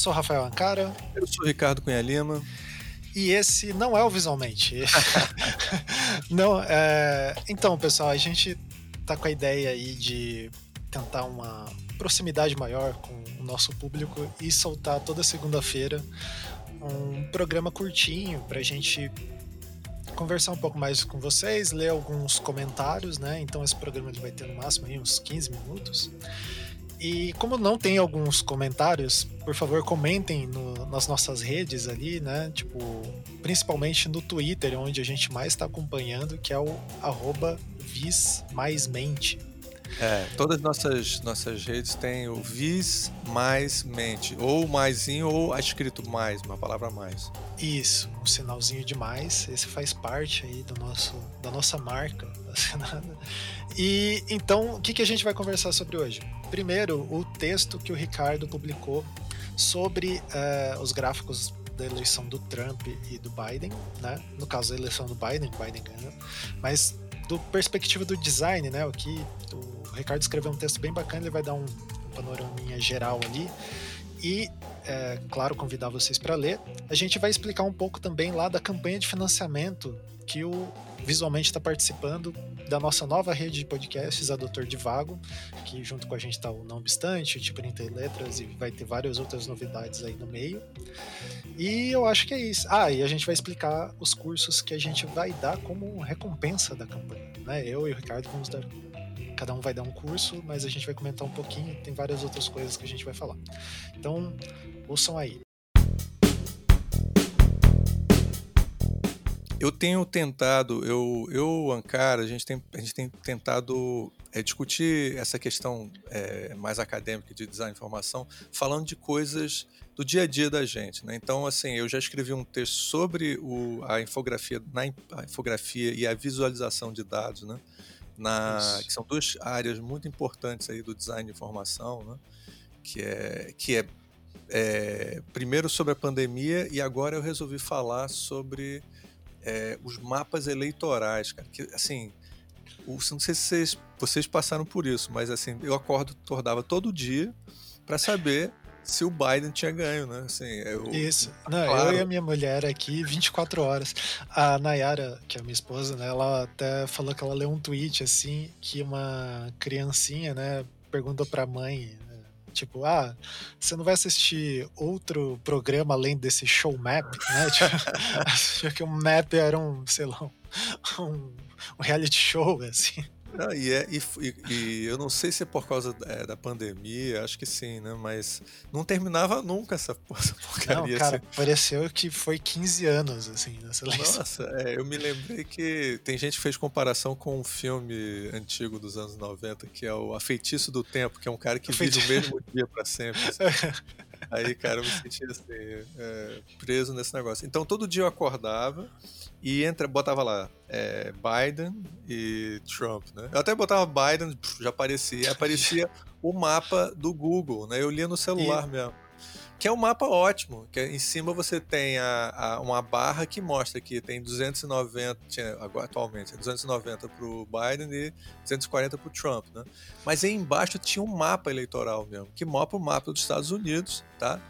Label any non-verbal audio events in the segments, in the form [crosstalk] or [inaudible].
sou o Rafael Ancara. Eu sou o Ricardo Cunha Lima. E esse não é o Visualmente. [laughs] [laughs] não, é... Então, pessoal, a gente tá com a ideia aí de tentar uma proximidade maior com o nosso público e soltar toda segunda-feira um programa curtinho pra gente conversar um pouco mais com vocês, ler alguns comentários, né? Então esse programa ele vai ter no máximo aí uns 15 minutos. E como não tem alguns comentários, por favor, comentem no, nas nossas redes ali, né? Tipo, principalmente no Twitter, onde a gente mais está acompanhando, que é o arroba vismaismente. É, todas as nossas, nossas redes têm o vis mais mente, ou maisinho, ou escrito mais, uma palavra mais. Isso, um sinalzinho de mais, esse faz parte aí do nosso, da nossa marca [laughs] assinada. E então, o que, que a gente vai conversar sobre hoje? Primeiro, o texto que o Ricardo publicou sobre uh, os gráficos da eleição do Trump e do Biden, né? No caso, a eleição do Biden, Biden ganhou, mas do perspectiva do design, né? O que o Ricardo escreveu um texto bem bacana, ele vai dar um, um panoraminha geral ali. E, é, claro, convidar vocês para ler. A gente vai explicar um pouco também lá da campanha de financiamento que o Visualmente está participando da nossa nova rede de podcasts, a Doutor Divago, que junto com a gente está o Não Obstante, Tipo 30 Letras e vai ter várias outras novidades aí no meio. E eu acho que é isso. Ah, e a gente vai explicar os cursos que a gente vai dar como recompensa da campanha. Né? Eu e o Ricardo vamos dar cada um vai dar um curso, mas a gente vai comentar um pouquinho, tem várias outras coisas que a gente vai falar. Então, ouçam aí. Eu tenho tentado, eu, eu Ankara, a gente tem, a gente tem tentado é, discutir essa questão é, mais acadêmica de design de informação, falando de coisas do dia a dia da gente. Né? Então, assim, eu já escrevi um texto sobre o, a infografia, na a infografia e a visualização de dados, né? Na, que são duas áreas muito importantes aí do design de informação, né? que é, que é, é primeiro sobre a pandemia e agora eu resolvi falar sobre é, os mapas eleitorais, cara. Que, assim, o, não sei se vocês, vocês passaram por isso, mas assim, eu acordo, acordava todo dia para saber se o Biden tinha ganho, né? Assim, eu, Isso. Não, claro. eu e a minha mulher aqui, 24 horas. A Nayara, que é a minha esposa, né? Ela até falou que ela leu um tweet, assim, que uma criancinha, né? Perguntou pra mãe, Tipo, ah, você não vai assistir outro programa além desse show map, [laughs] né? tipo, [laughs] que o map era um, sei lá, um, um reality show, assim. Não, e, é, e, e, eu não sei se é por causa é, da pandemia, acho que sim, né? Mas não terminava nunca essa, [laughs] essa porcaria. Não, cara, assim. pareceu que foi 15 anos, assim, nessa. Nossa, é, eu me lembrei que tem gente que fez comparação com um filme antigo dos anos 90, que é o A Feitiço do Tempo, que é um cara que vive o mesmo dia para sempre. Assim. [laughs] Aí, cara, eu me senti assim, é, preso nesse negócio. Então, todo dia eu acordava e entra, botava lá é, Biden e Trump, né? Eu até botava Biden, já aparecia, aparecia o mapa do Google, né? Eu lia no celular e... mesmo. Que é um mapa ótimo, que é, em cima você tem a, a, uma barra que mostra que tem 290, tinha, atualmente, 290 para o Biden e 240 para o Trump, né? Mas aí embaixo tinha um mapa eleitoral mesmo, que mostra o mapa dos Estados Unidos, tá?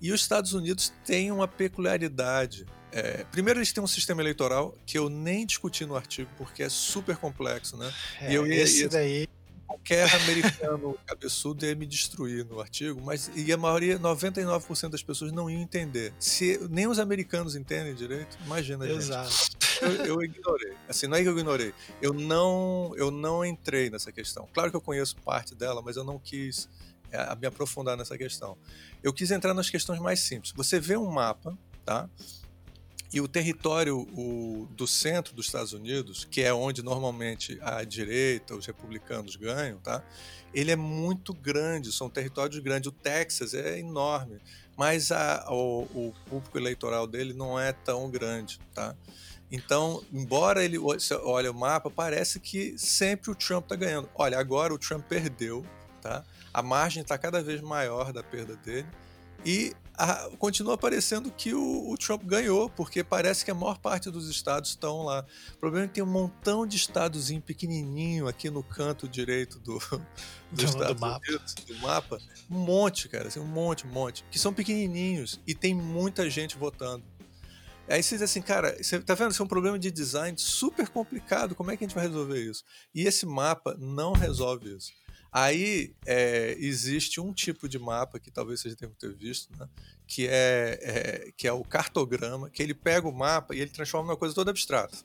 E os Estados Unidos têm uma peculiaridade é, primeiro, eles têm um sistema eleitoral que eu nem discuti no artigo, porque é super complexo, né? É, e eu esse daí. Qualquer americano [laughs] cabeçudo ia me destruir no artigo, mas e a maioria, 99% das pessoas não iam entender. Se nem os americanos entendem direito, imagina. Exato. Eu, eu, ignorei. Assim, não é que eu ignorei. Eu não, eu não entrei nessa questão. Claro que eu conheço parte dela, mas eu não quis é, me aprofundar nessa questão. Eu quis entrar nas questões mais simples. Você vê um mapa, tá? E o território o, do centro dos Estados Unidos, que é onde normalmente a direita, os republicanos ganham, tá? ele é muito grande, são territórios grandes. O Texas é enorme, mas a, o, o público eleitoral dele não é tão grande. Tá? Então, embora ele olhe o mapa, parece que sempre o Trump está ganhando. Olha, agora o Trump perdeu, tá? a margem está cada vez maior da perda dele. E a, continua parecendo que o, o, Trump ganhou, porque parece que a maior parte dos estados estão lá. O problema é que tem um montão de estadozinho pequenininho aqui no canto direito do, [laughs] do, do, mapa. Unidos, do mapa. Um monte, cara, assim, um monte, um monte. Que são pequenininhos e tem muita gente votando. Aí você diz assim, cara, você tá vendo? Isso é um problema de design super complicado. Como é que a gente vai resolver isso? E esse mapa não resolve isso. Aí é, existe um tipo de mapa que talvez vocês tenham ter visto, né? que, é, é, que é o cartograma, que ele pega o mapa e ele transforma numa coisa toda abstrata.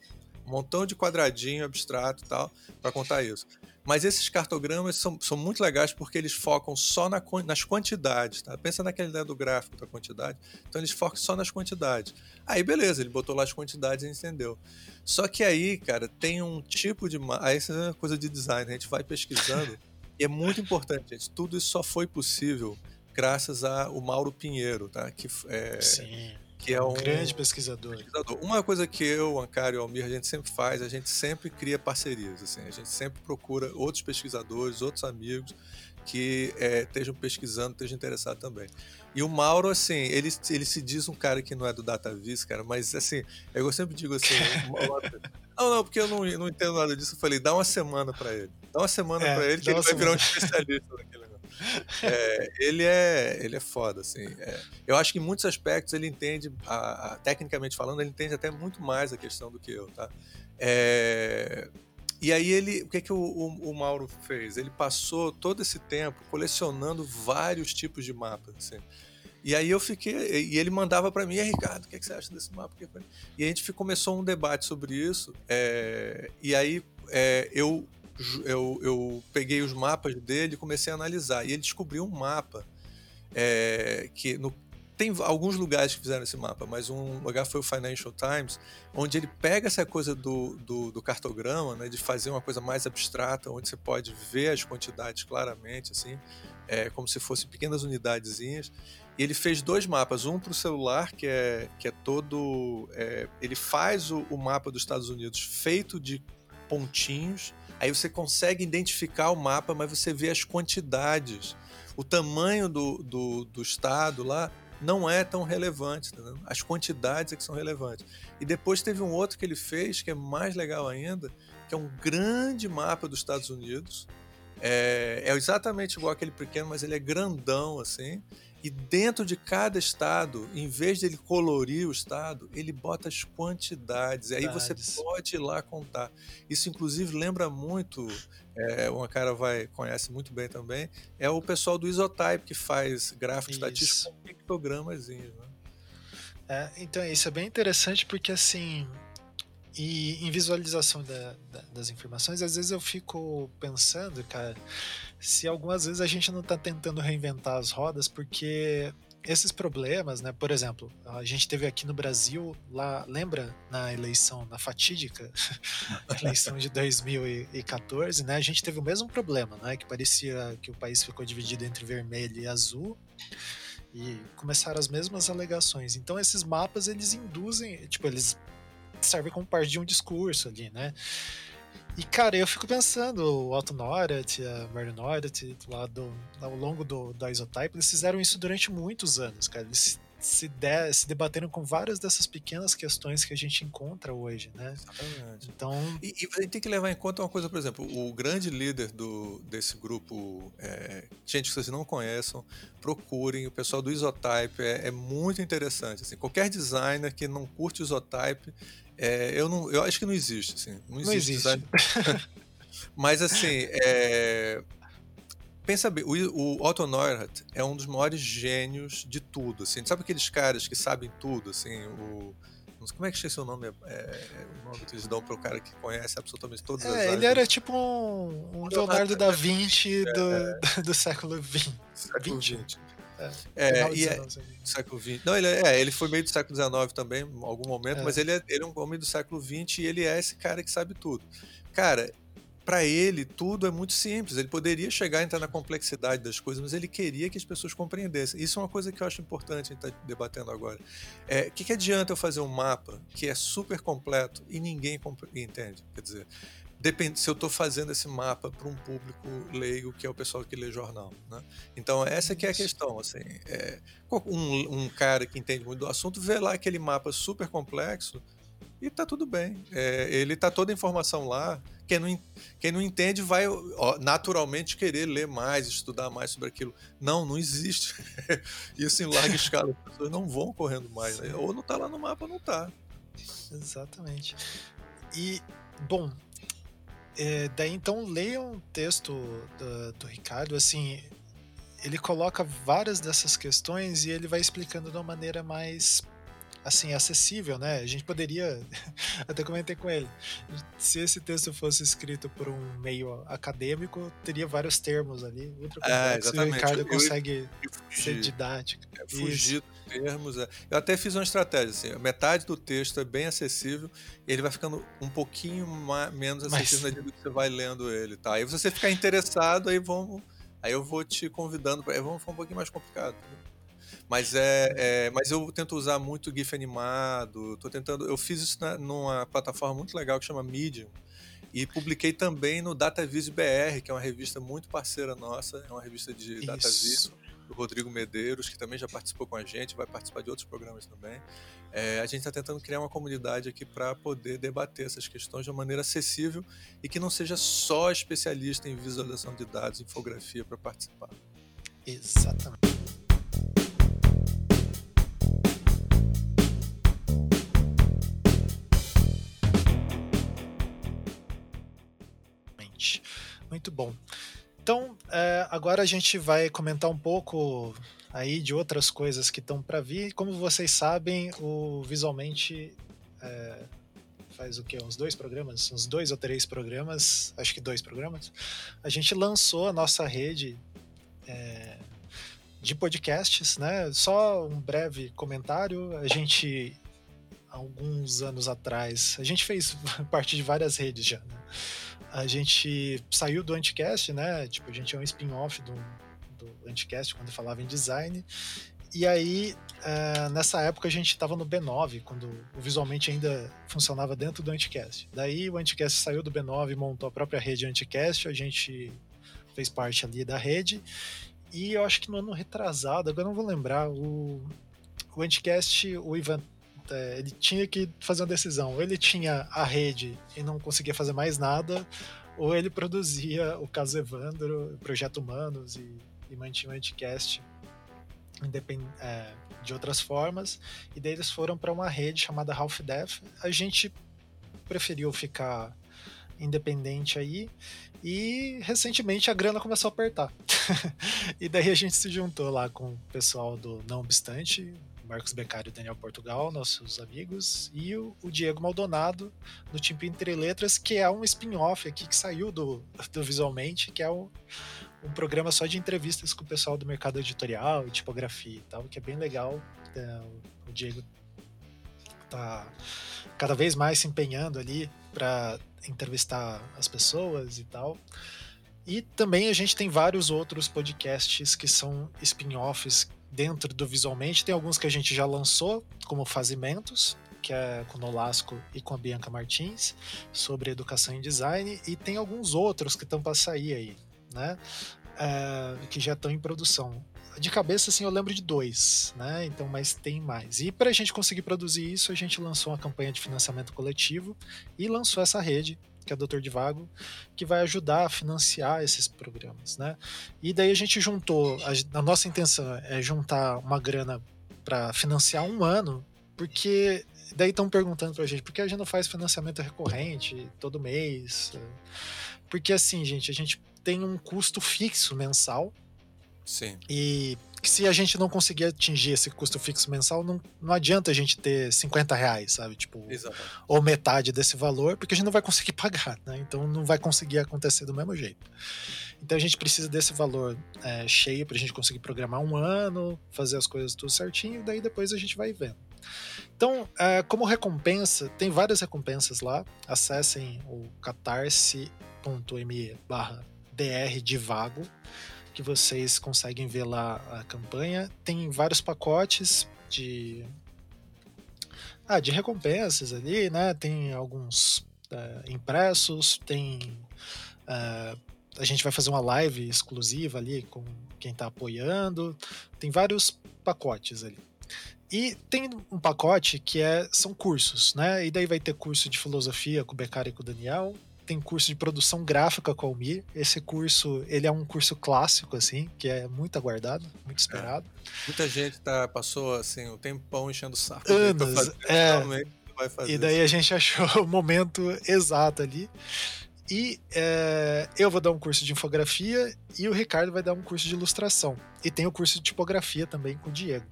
Um montão de quadradinho abstrato e tal, para contar isso. Mas esses cartogramas são, são muito legais porque eles focam só na, nas quantidades. Tá? Pensa naquela ideia do gráfico da quantidade. Então eles focam só nas quantidades. Aí beleza, ele botou lá as quantidades e entendeu. Só que aí, cara, tem um tipo de. Aí isso é coisa de design, a gente vai pesquisando. [laughs] E é muito importante, gente. Tudo isso só foi possível graças ao Mauro Pinheiro, tá? Que é, Sim, que é um, grande pesquisador. pesquisador. Uma coisa que eu, o Ancário e o Almir, a gente sempre faz, a gente sempre cria parcerias. Assim, a gente sempre procura outros pesquisadores, outros amigos que é, estejam pesquisando, estejam interessados também. E o Mauro, assim, ele, ele se diz um cara que não é do DataVis, cara, mas assim, eu sempre digo assim, [laughs] não, não, porque eu não, não entendo nada disso. Eu falei, dá uma semana para ele. Dá uma semana é, para ele que ele vai virar um especialista naquele negócio. É, ele, é, ele é foda, assim. É, eu acho que em muitos aspectos ele entende, a, a, tecnicamente falando, ele entende até muito mais a questão do que eu, tá? É, e aí ele, o que que o, o, o, Mauro fez? Ele passou todo esse tempo colecionando vários tipos de mapas, assim. E aí eu fiquei, e ele mandava para mim, Ricardo, o que, que, você acha desse mapa? E a gente começou um debate sobre isso, é, e aí é, eu, eu, eu peguei os mapas dele e comecei a analisar. E ele descobriu um mapa é, que no, tem alguns lugares que fizeram esse mapa, mas um lugar foi o Financial Times, onde ele pega essa coisa do, do, do, cartograma, né, de fazer uma coisa mais abstrata, onde você pode ver as quantidades claramente, assim, é, como se fossem pequenas unidadezinhas. E ele fez dois mapas, um para o celular, que é, que é todo. É, ele faz o, o mapa dos Estados Unidos feito de pontinhos, aí você consegue identificar o mapa, mas você vê as quantidades. O tamanho do, do, do estado lá não é tão relevante, tá as quantidades é que são relevantes. E depois teve um outro que ele fez, que é mais legal ainda, que é um grande mapa dos Estados Unidos. É, é exatamente igual aquele pequeno, mas ele é grandão assim. E dentro de cada estado, em vez de ele colorir o estado, ele bota as quantidades. E aí você pode ir lá contar. Isso, inclusive, lembra muito, é, uma cara vai conhece muito bem também, é o pessoal do Isotype que faz gráfico isso. estatístico com pictogramas. Né? É, então, isso é bem interessante porque, assim, e em visualização da, da, das informações, às vezes eu fico pensando, cara, se algumas vezes a gente não está tentando reinventar as rodas, porque esses problemas, né? Por exemplo, a gente teve aqui no Brasil, lá, lembra na eleição, na fatídica [laughs] eleição de 2014, né? A gente teve o mesmo problema, né? Que parecia que o país ficou dividido entre vermelho e azul e começaram as mesmas alegações. Então esses mapas eles induzem, tipo, eles servem como parte de um discurso ali, né? E, cara, eu fico pensando, o Otto Norat, a Mary Norat, lá do, ao longo do, da Isotype, eles fizeram isso durante muitos anos, cara. Eles se, de, se debateram com várias dessas pequenas questões que a gente encontra hoje, né? Exatamente. Então... E, e a gente tem que levar em conta uma coisa, por exemplo, o grande líder do, desse grupo, é, gente que vocês não conheçam, procurem, o pessoal do Isotype é, é muito interessante. Assim, qualquer designer que não curte Isotype, é, eu, não, eu acho que não existe, assim. Não existe. Não existe. [laughs] Mas assim, é... pensa bem, o, o Otto Neurath é um dos maiores gênios de tudo, assim. Sabe aqueles caras que sabem tudo, assim, o como é que chama o nome? É, é, o nome que eles dão para o cara que conhece absolutamente todas é, as áreas. Ele era tipo um, um Leonardo da Vinci do, é, [laughs] do século XX. Século XX. É, é e é, século XX. Não, ele, é, ele foi meio do século XIX também, em algum momento, é. mas ele é, ele é um homem do século XX e ele é esse cara que sabe tudo. Cara, para ele tudo é muito simples. Ele poderia chegar a entrar na complexidade das coisas, mas ele queria que as pessoas compreendessem. Isso é uma coisa que eu acho importante a gente estar tá debatendo agora. O é, que, que adianta eu fazer um mapa que é super completo e ninguém entende? Quer dizer, depende se eu estou fazendo esse mapa para um público leigo que é o pessoal que lê jornal, né? Então essa que é a questão, assim, é, um, um, cara que entende muito do assunto vê lá aquele mapa super complexo e tá tudo bem, é, ele tá toda a informação lá. Quem não, quem não entende vai ó, naturalmente querer ler mais, estudar mais sobre aquilo. Não, não existe. [laughs] Isso em larga [laughs] escala. As pessoas não vão correndo mais. Né? Ou não tá lá no mapa, ou não tá. Exatamente. E, bom, é, daí então leiam o texto do, do, Ricardo, assim, ele coloca várias dessas questões e ele vai explicando de uma maneira mais assim acessível, né? A gente poderia [laughs] até comentei com ele, se esse texto fosse escrito por um meio acadêmico, teria vários termos ali, é, complexo, é, e o Ricardo eu, consegue eu, ser didático. É, fugir termos. É. Eu até fiz uma estratégia, assim, metade do texto é bem acessível, ele vai ficando um pouquinho mais, menos acessível Mas... na medida que você vai lendo ele, tá? Aí você ficar interessado, aí vamos, aí eu vou te convidando para, vamos ficar um pouquinho mais complicado. Mas é, é, mas eu tento usar muito GIF animado. Tô tentando, eu fiz isso na, numa plataforma muito legal que chama Medium. E publiquei também no DataVis BR, que é uma revista muito parceira nossa, é uma revista de DataVis do Rodrigo Medeiros, que também já participou com a gente, vai participar de outros programas também. É, a gente está tentando criar uma comunidade aqui para poder debater essas questões de uma maneira acessível e que não seja só especialista em visualização de dados, infografia para participar. Exatamente. Muito bom. Então, é, agora a gente vai comentar um pouco aí de outras coisas que estão para vir. Como vocês sabem, o Visualmente é, faz o que? Uns dois programas? Uns dois ou três programas, acho que dois programas. A gente lançou a nossa rede é, de podcasts, né? Só um breve comentário. A gente, alguns anos atrás, a gente fez [laughs] parte de várias redes já, né? A gente saiu do Anticast, né? Tipo, a gente é um spin-off do, do Anticast quando falava em design. E aí, uh, nessa época, a gente estava no B9, quando o visualmente ainda funcionava dentro do Anticast. Daí o Anticast saiu do B9 e montou a própria rede Anticast, a gente fez parte ali da rede. E eu acho que no ano retrasado, agora não vou lembrar, o, o Anticast, o Ivan é, ele tinha que fazer uma decisão. Ou ele tinha a rede e não conseguia fazer mais nada, ou ele produzia o caso Evandro, Projeto Humanos e, e mantinha o Anticast é, de outras formas. E daí eles foram para uma rede chamada Half Death. A gente preferiu ficar independente aí. E recentemente a grana começou a apertar. [laughs] e daí a gente se juntou lá com o pessoal do Não Obstante, Marcos Beccario e Daniel Portugal, nossos amigos, e o, o Diego Maldonado, do Timpo Entre Letras, que é um spin-off aqui que saiu do, do Visualmente, que é um, um programa só de entrevistas com o pessoal do mercado editorial e tipografia e tal, que é bem legal. É, o Diego tá cada vez mais se empenhando ali para entrevistar as pessoas e tal. E também a gente tem vários outros podcasts que são spin-offs dentro do Visualmente. Tem alguns que a gente já lançou, como Fazimentos, que é com o Nolasco e com a Bianca Martins, sobre educação e design, e tem alguns outros que estão para sair aí, né? É, que já estão em produção. De cabeça, assim, eu lembro de dois, né? Então, mas tem mais. E para a gente conseguir produzir isso, a gente lançou uma campanha de financiamento coletivo e lançou essa rede que é Doutor Divago, que vai ajudar a financiar esses programas, né? E daí a gente juntou, a, a nossa intenção é juntar uma grana para financiar um ano, porque daí estão perguntando para a gente por que a gente não faz financiamento recorrente todo mês? Porque assim, gente, a gente tem um custo fixo mensal. Sim. E que se a gente não conseguir atingir esse custo fixo mensal, não, não adianta a gente ter 50 reais, sabe? Tipo, ou metade desse valor, porque a gente não vai conseguir [laughs] pagar, né? Então não vai conseguir acontecer do mesmo jeito. Então a gente precisa desse valor é, cheio para a gente conseguir programar um ano, fazer as coisas tudo certinho, daí depois a gente vai vendo. Então, é, como recompensa, tem várias recompensas lá. Acessem o catarse.me barra drdivago que vocês conseguem ver lá a campanha. Tem vários pacotes de ah, de recompensas ali, né? Tem alguns é, impressos, tem. É, a gente vai fazer uma live exclusiva ali com quem está apoiando. Tem vários pacotes ali. E tem um pacote que é, são cursos, né? E daí vai ter curso de filosofia com o Beccari e com o Daniel. Tem curso de produção gráfica com o Almir. Esse curso, ele é um curso clássico, assim, que é muito aguardado, muito esperado. É. Muita gente tá, passou, assim, o um tempão enchendo o saco. Anos, é. E daí isso. a gente achou [laughs] o momento exato ali. E é, eu vou dar um curso de infografia e o Ricardo vai dar um curso de ilustração. E tem o curso de tipografia também com o Diego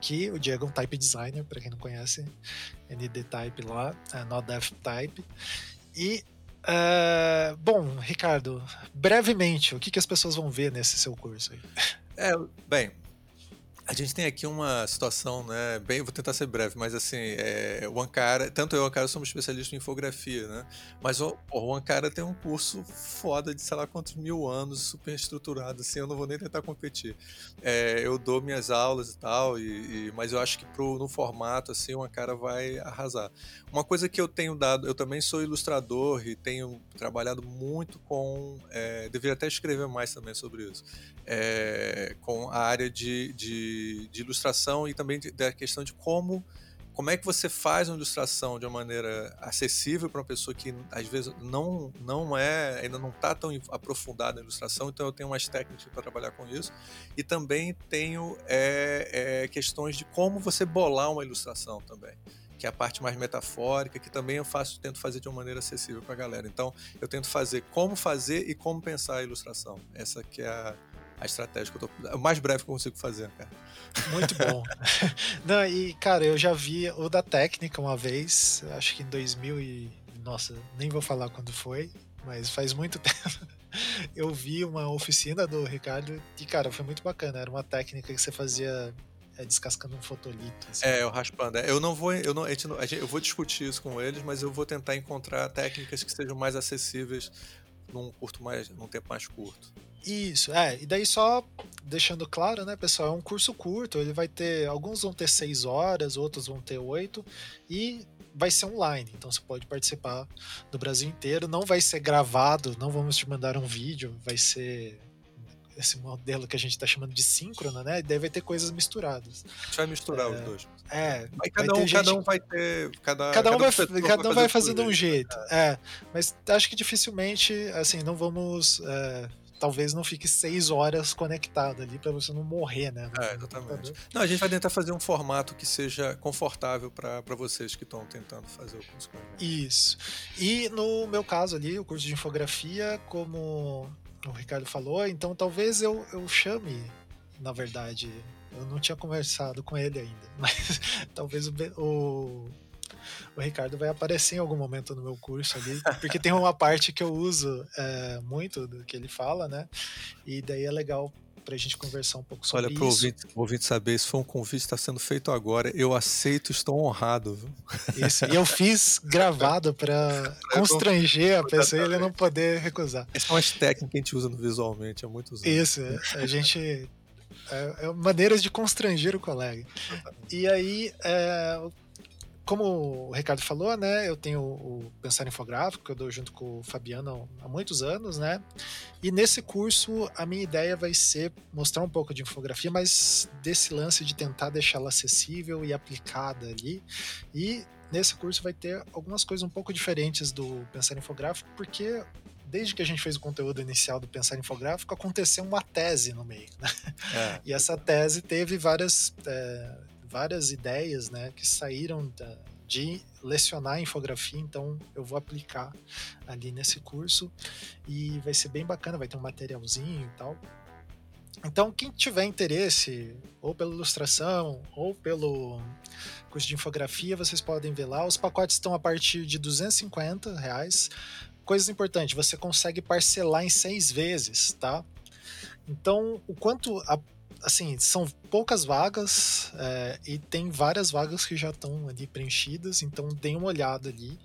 que o Diego é um type designer, para quem não conhece, ND Type lá, é, Not Type. E, uh, bom, Ricardo, brevemente, o que, que as pessoas vão ver nesse seu curso aí? É, bem, a gente tem aqui uma situação, né? Bem, vou tentar ser breve, mas assim, é, o Ankara, tanto eu e o Ankara somos especialistas em infografia, né? Mas o, o Ankara tem um curso foda de sei lá quantos mil anos, super estruturado, assim, eu não vou nem tentar competir. É, eu dou minhas aulas e tal, e, e, mas eu acho que pro, no formato, assim, o Ankara vai arrasar. Uma coisa que eu tenho dado, eu também sou ilustrador e tenho trabalhado muito com, é, deveria até escrever mais também sobre isso, é, com a área de, de de, ilustração e também da questão de como como é que você faz uma ilustração de uma maneira acessível para uma pessoa que às vezes não não é ainda não está tão aprofundada na ilustração então eu tenho umas técnicas para trabalhar com isso. E também tenho é, é, questões de como você bolar uma ilustração também que é a parte mais metafórica que também eu faço tento fazer de uma maneira acessível para a galera. Então eu tento fazer como fazer e como pensar a ilustração. Essa que é a a estratégia que eu tô. É o mais breve que eu consigo fazer, cara. Muito bom. [laughs] Não, e, cara, eu já vi o da técnica uma vez, acho que em 2000 e. Nossa, nem vou falar quando foi, mas faz muito [laughs] tempo. Eu vi uma oficina do Ricardo e, cara, foi muito bacana. Era uma técnica que você fazia é, descascando um fotolito. Assim. É, eu raspando. É, eu não vou, eu não, a gente, a gente, eu vou discutir isso com eles, mas eu vou tentar encontrar técnicas que sejam mais acessíveis num curto mais, num tempo mais curto. Isso, é. E daí só deixando claro, né, pessoal, é um curso curto, ele vai ter. Alguns vão ter seis horas, outros vão ter oito, e vai ser online, então você pode participar do Brasil inteiro. Não vai ser gravado, não vamos te mandar um vídeo, vai ser esse modelo que a gente está chamando de síncrono, né? E daí vai ter coisas misturadas. A gente vai misturar é, os dois. É. Mas cada, um, gente, cada um vai ter. Cada, cada um vai, cada um vai fazendo um jeito. É. é. Mas acho que dificilmente, assim, não vamos. É, talvez não fique seis horas conectado ali para você não morrer, né? É, exatamente. Não, a gente vai tentar fazer um formato que seja confortável para vocês que estão tentando fazer o curso. Isso. E no meu caso ali, o curso de infografia, como o Ricardo falou, então talvez eu, eu chame, na verdade, eu não tinha conversado com ele ainda, [laughs] mas talvez o, o, o, Ricardo vai aparecer em algum momento no meu curso ali, porque tem uma parte que eu uso é, muito do que ele fala, né? E daí é legal para a gente conversar um pouco sobre Olha, isso. Olha, para o ouvinte saber, se for um convite está sendo feito agora, eu aceito, estou honrado. Viu? Isso, e eu fiz gravado para [laughs] constranger a pessoa e ele não poder recusar. Essas são as técnicas que a gente usa no visualmente há muitos anos. Isso, a gente é, é, maneiras de constranger o colega. E aí, é, como o Ricardo falou, né, eu tenho o Pensar Infográfico, que eu dou junto com o Fabiano há muitos anos, né? E nesse curso a minha ideia vai ser mostrar um pouco de infografia, mas desse lance de tentar deixá-la acessível e aplicada ali. E nesse curso vai ter algumas coisas um pouco diferentes do Pensar Infográfico, porque desde que a gente fez o conteúdo inicial do Pensar Infográfico, aconteceu uma tese no meio. Né? É. [laughs] E essa tese teve várias é, várias ideias né, que saíram da, de lecionar infografia, então eu vou aplicar ali nesse curso e vai ser bem bacana, vai ter um materialzinho e tal. Então, quem tiver interesse, ou pela ilustração, ou pelo curso de infografia, vocês podem ver lá. Os pacotes estão a partir de 250 reais. Coisas importantes, você consegue parcelar em seis vezes, tá? Então, o quanto a assim, são poucas vagas é, e tem várias vagas que já estão ali preenchidas, então dê uma olhada ali.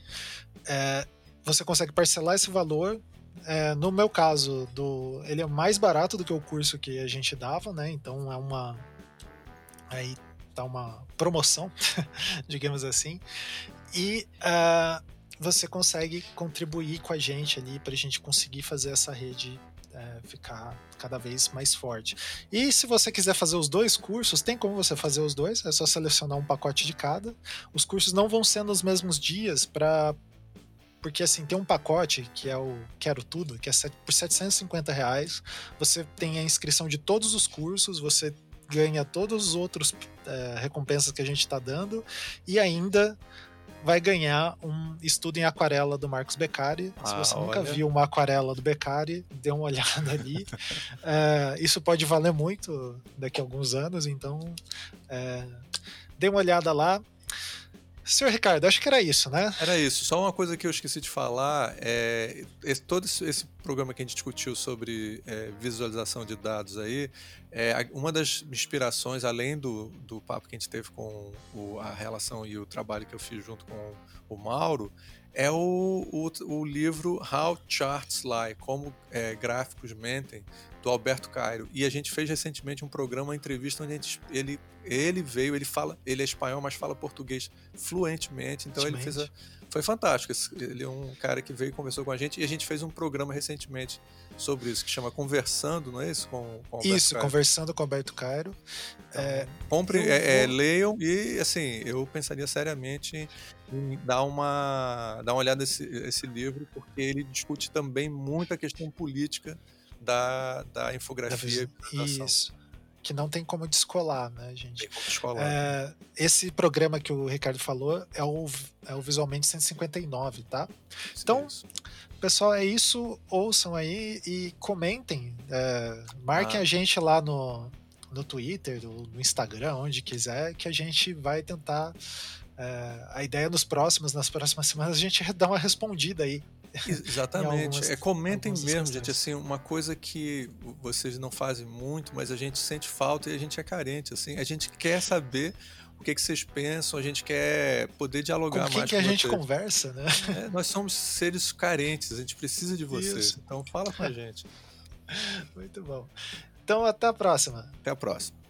É, você consegue parcelar esse valor. É, no meu caso, do, ele é mais barato do que o curso que a gente dava, né? Então é uma. Aí tá uma promoção, [laughs] digamos assim. E uh, você consegue contribuir com a gente ali para a gente conseguir fazer essa rede é, ficar cada vez mais forte. E se você quiser fazer os dois cursos, tem como você fazer os dois, é só selecionar um pacote de cada. Os cursos não vão ser nos mesmos dias para porque assim, tem um pacote que é o Quero Tudo, que é por 750 reais. Você tem a inscrição de todos os cursos, você ganha todos os outros é, recompensas que a gente está dando e ainda vai ganhar um estudo em aquarela do Marcos Beccari. Ah, Se você olha. nunca viu uma aquarela do Beccari, dê uma [laughs] olhada ali. é, isso pode valer muito daqui a alguns anos, então é, dê uma olhada lá. Senhor Ricardo, acho que era isso, né? Era isso. Só uma coisa que eu esqueci de falar é esse, todo esse, programa que a gente discutiu sobre é, visualização de dados aí, é, uma das inspirações, além do, do papo que a gente teve com o, a relação e o trabalho que eu fiz junto com o Mauro, é o, o, o livro How Charts Lie, como é, gráficos mentem, do Alberto Cairo. E a gente fez recentemente um programa, uma entrevista onde gente, ele, ele veio, ele fala, ele é espanhol, mas fala português fluentemente. Então ele fez a, foi fantástico. Ele é um cara que veio e conversou com a gente e a gente fez um programa recentemente sobre isso, que chama Conversando, não é isso? Com, com isso, Cairo. Conversando com Alberto Cairo. Então, é, compre, é, é, leiam e assim, eu pensaria seriamente em dar uma, dar uma olhada nesse esse livro, porque ele discute também muito a questão política da, da infografia. Da Isso. Que não tem como descolar, né, gente? Tem como descolar. É, esse programa que o Ricardo falou é o, é o Visualmente 159, tá? Então, é pessoal, é isso. Ouçam aí e comentem. É, marquem ah. a gente lá no, no Twitter, no, no Instagram, onde quiser, que a gente vai tentar. É, a ideia nos próximos, nas próximas semanas, a gente [laughs] dá uma respondida aí [laughs] Exatamente. É, comentem mesmo, questões. gente. Assim, uma coisa que vocês não fazem muito, mas a gente sente falta e a gente é carente. Assim, a gente quer saber o que, que vocês pensam, a gente quer poder dialogar com quem mais que a gente vocês. conversa, né? É, nós somos seres carentes, a gente precisa de vocês. Isso. Então fala com a gente. [laughs] Muito bom. Então até a próxima. Até a próxima.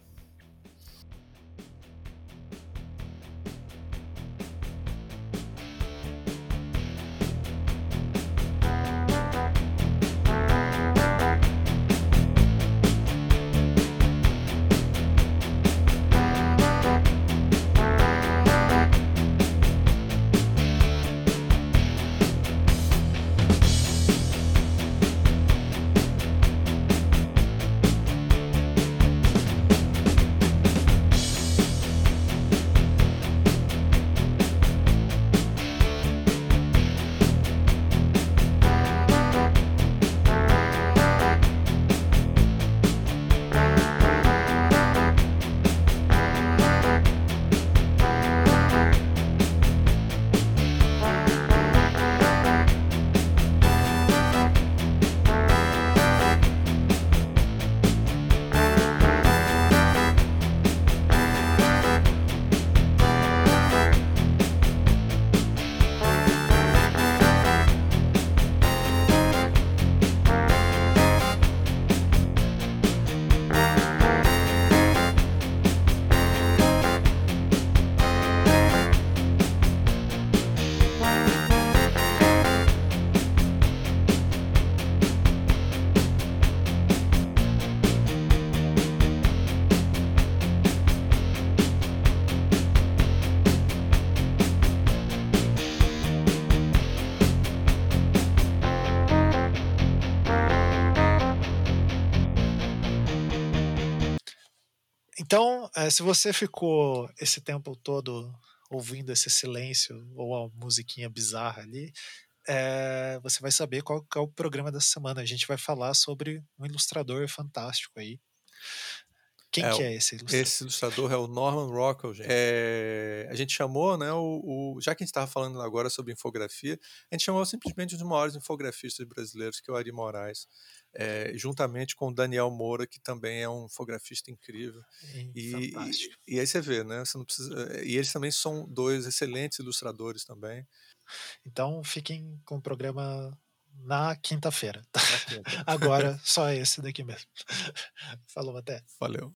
É, se você ficou esse tempo todo ouvindo esse silêncio ou a musiquinha bizarra ali, é, você vai saber qual é o programa dessa semana. A gente vai falar sobre um ilustrador fantástico aí. Quem é, que é esse ilustrador? Esse ilustrador é o Norman Rockwell, gente. É, a gente chamou, né, o, o já que a gente estava falando agora sobre infografia, a gente chamou simplesmente um dos maiores infografistas brasileiros, que é o Ari Moraes é, juntamente com o Daniel Moura, que também é um fotografista incrível. É, e, e, aí você vê, né? Você não precisa, eh, e eles também são dois excelentes ilustradores também. Então fiquem com o programa na quinta-feira. Tá? [laughs] Agora só esse daqui mesmo. [laughs] Falou até. Valeu.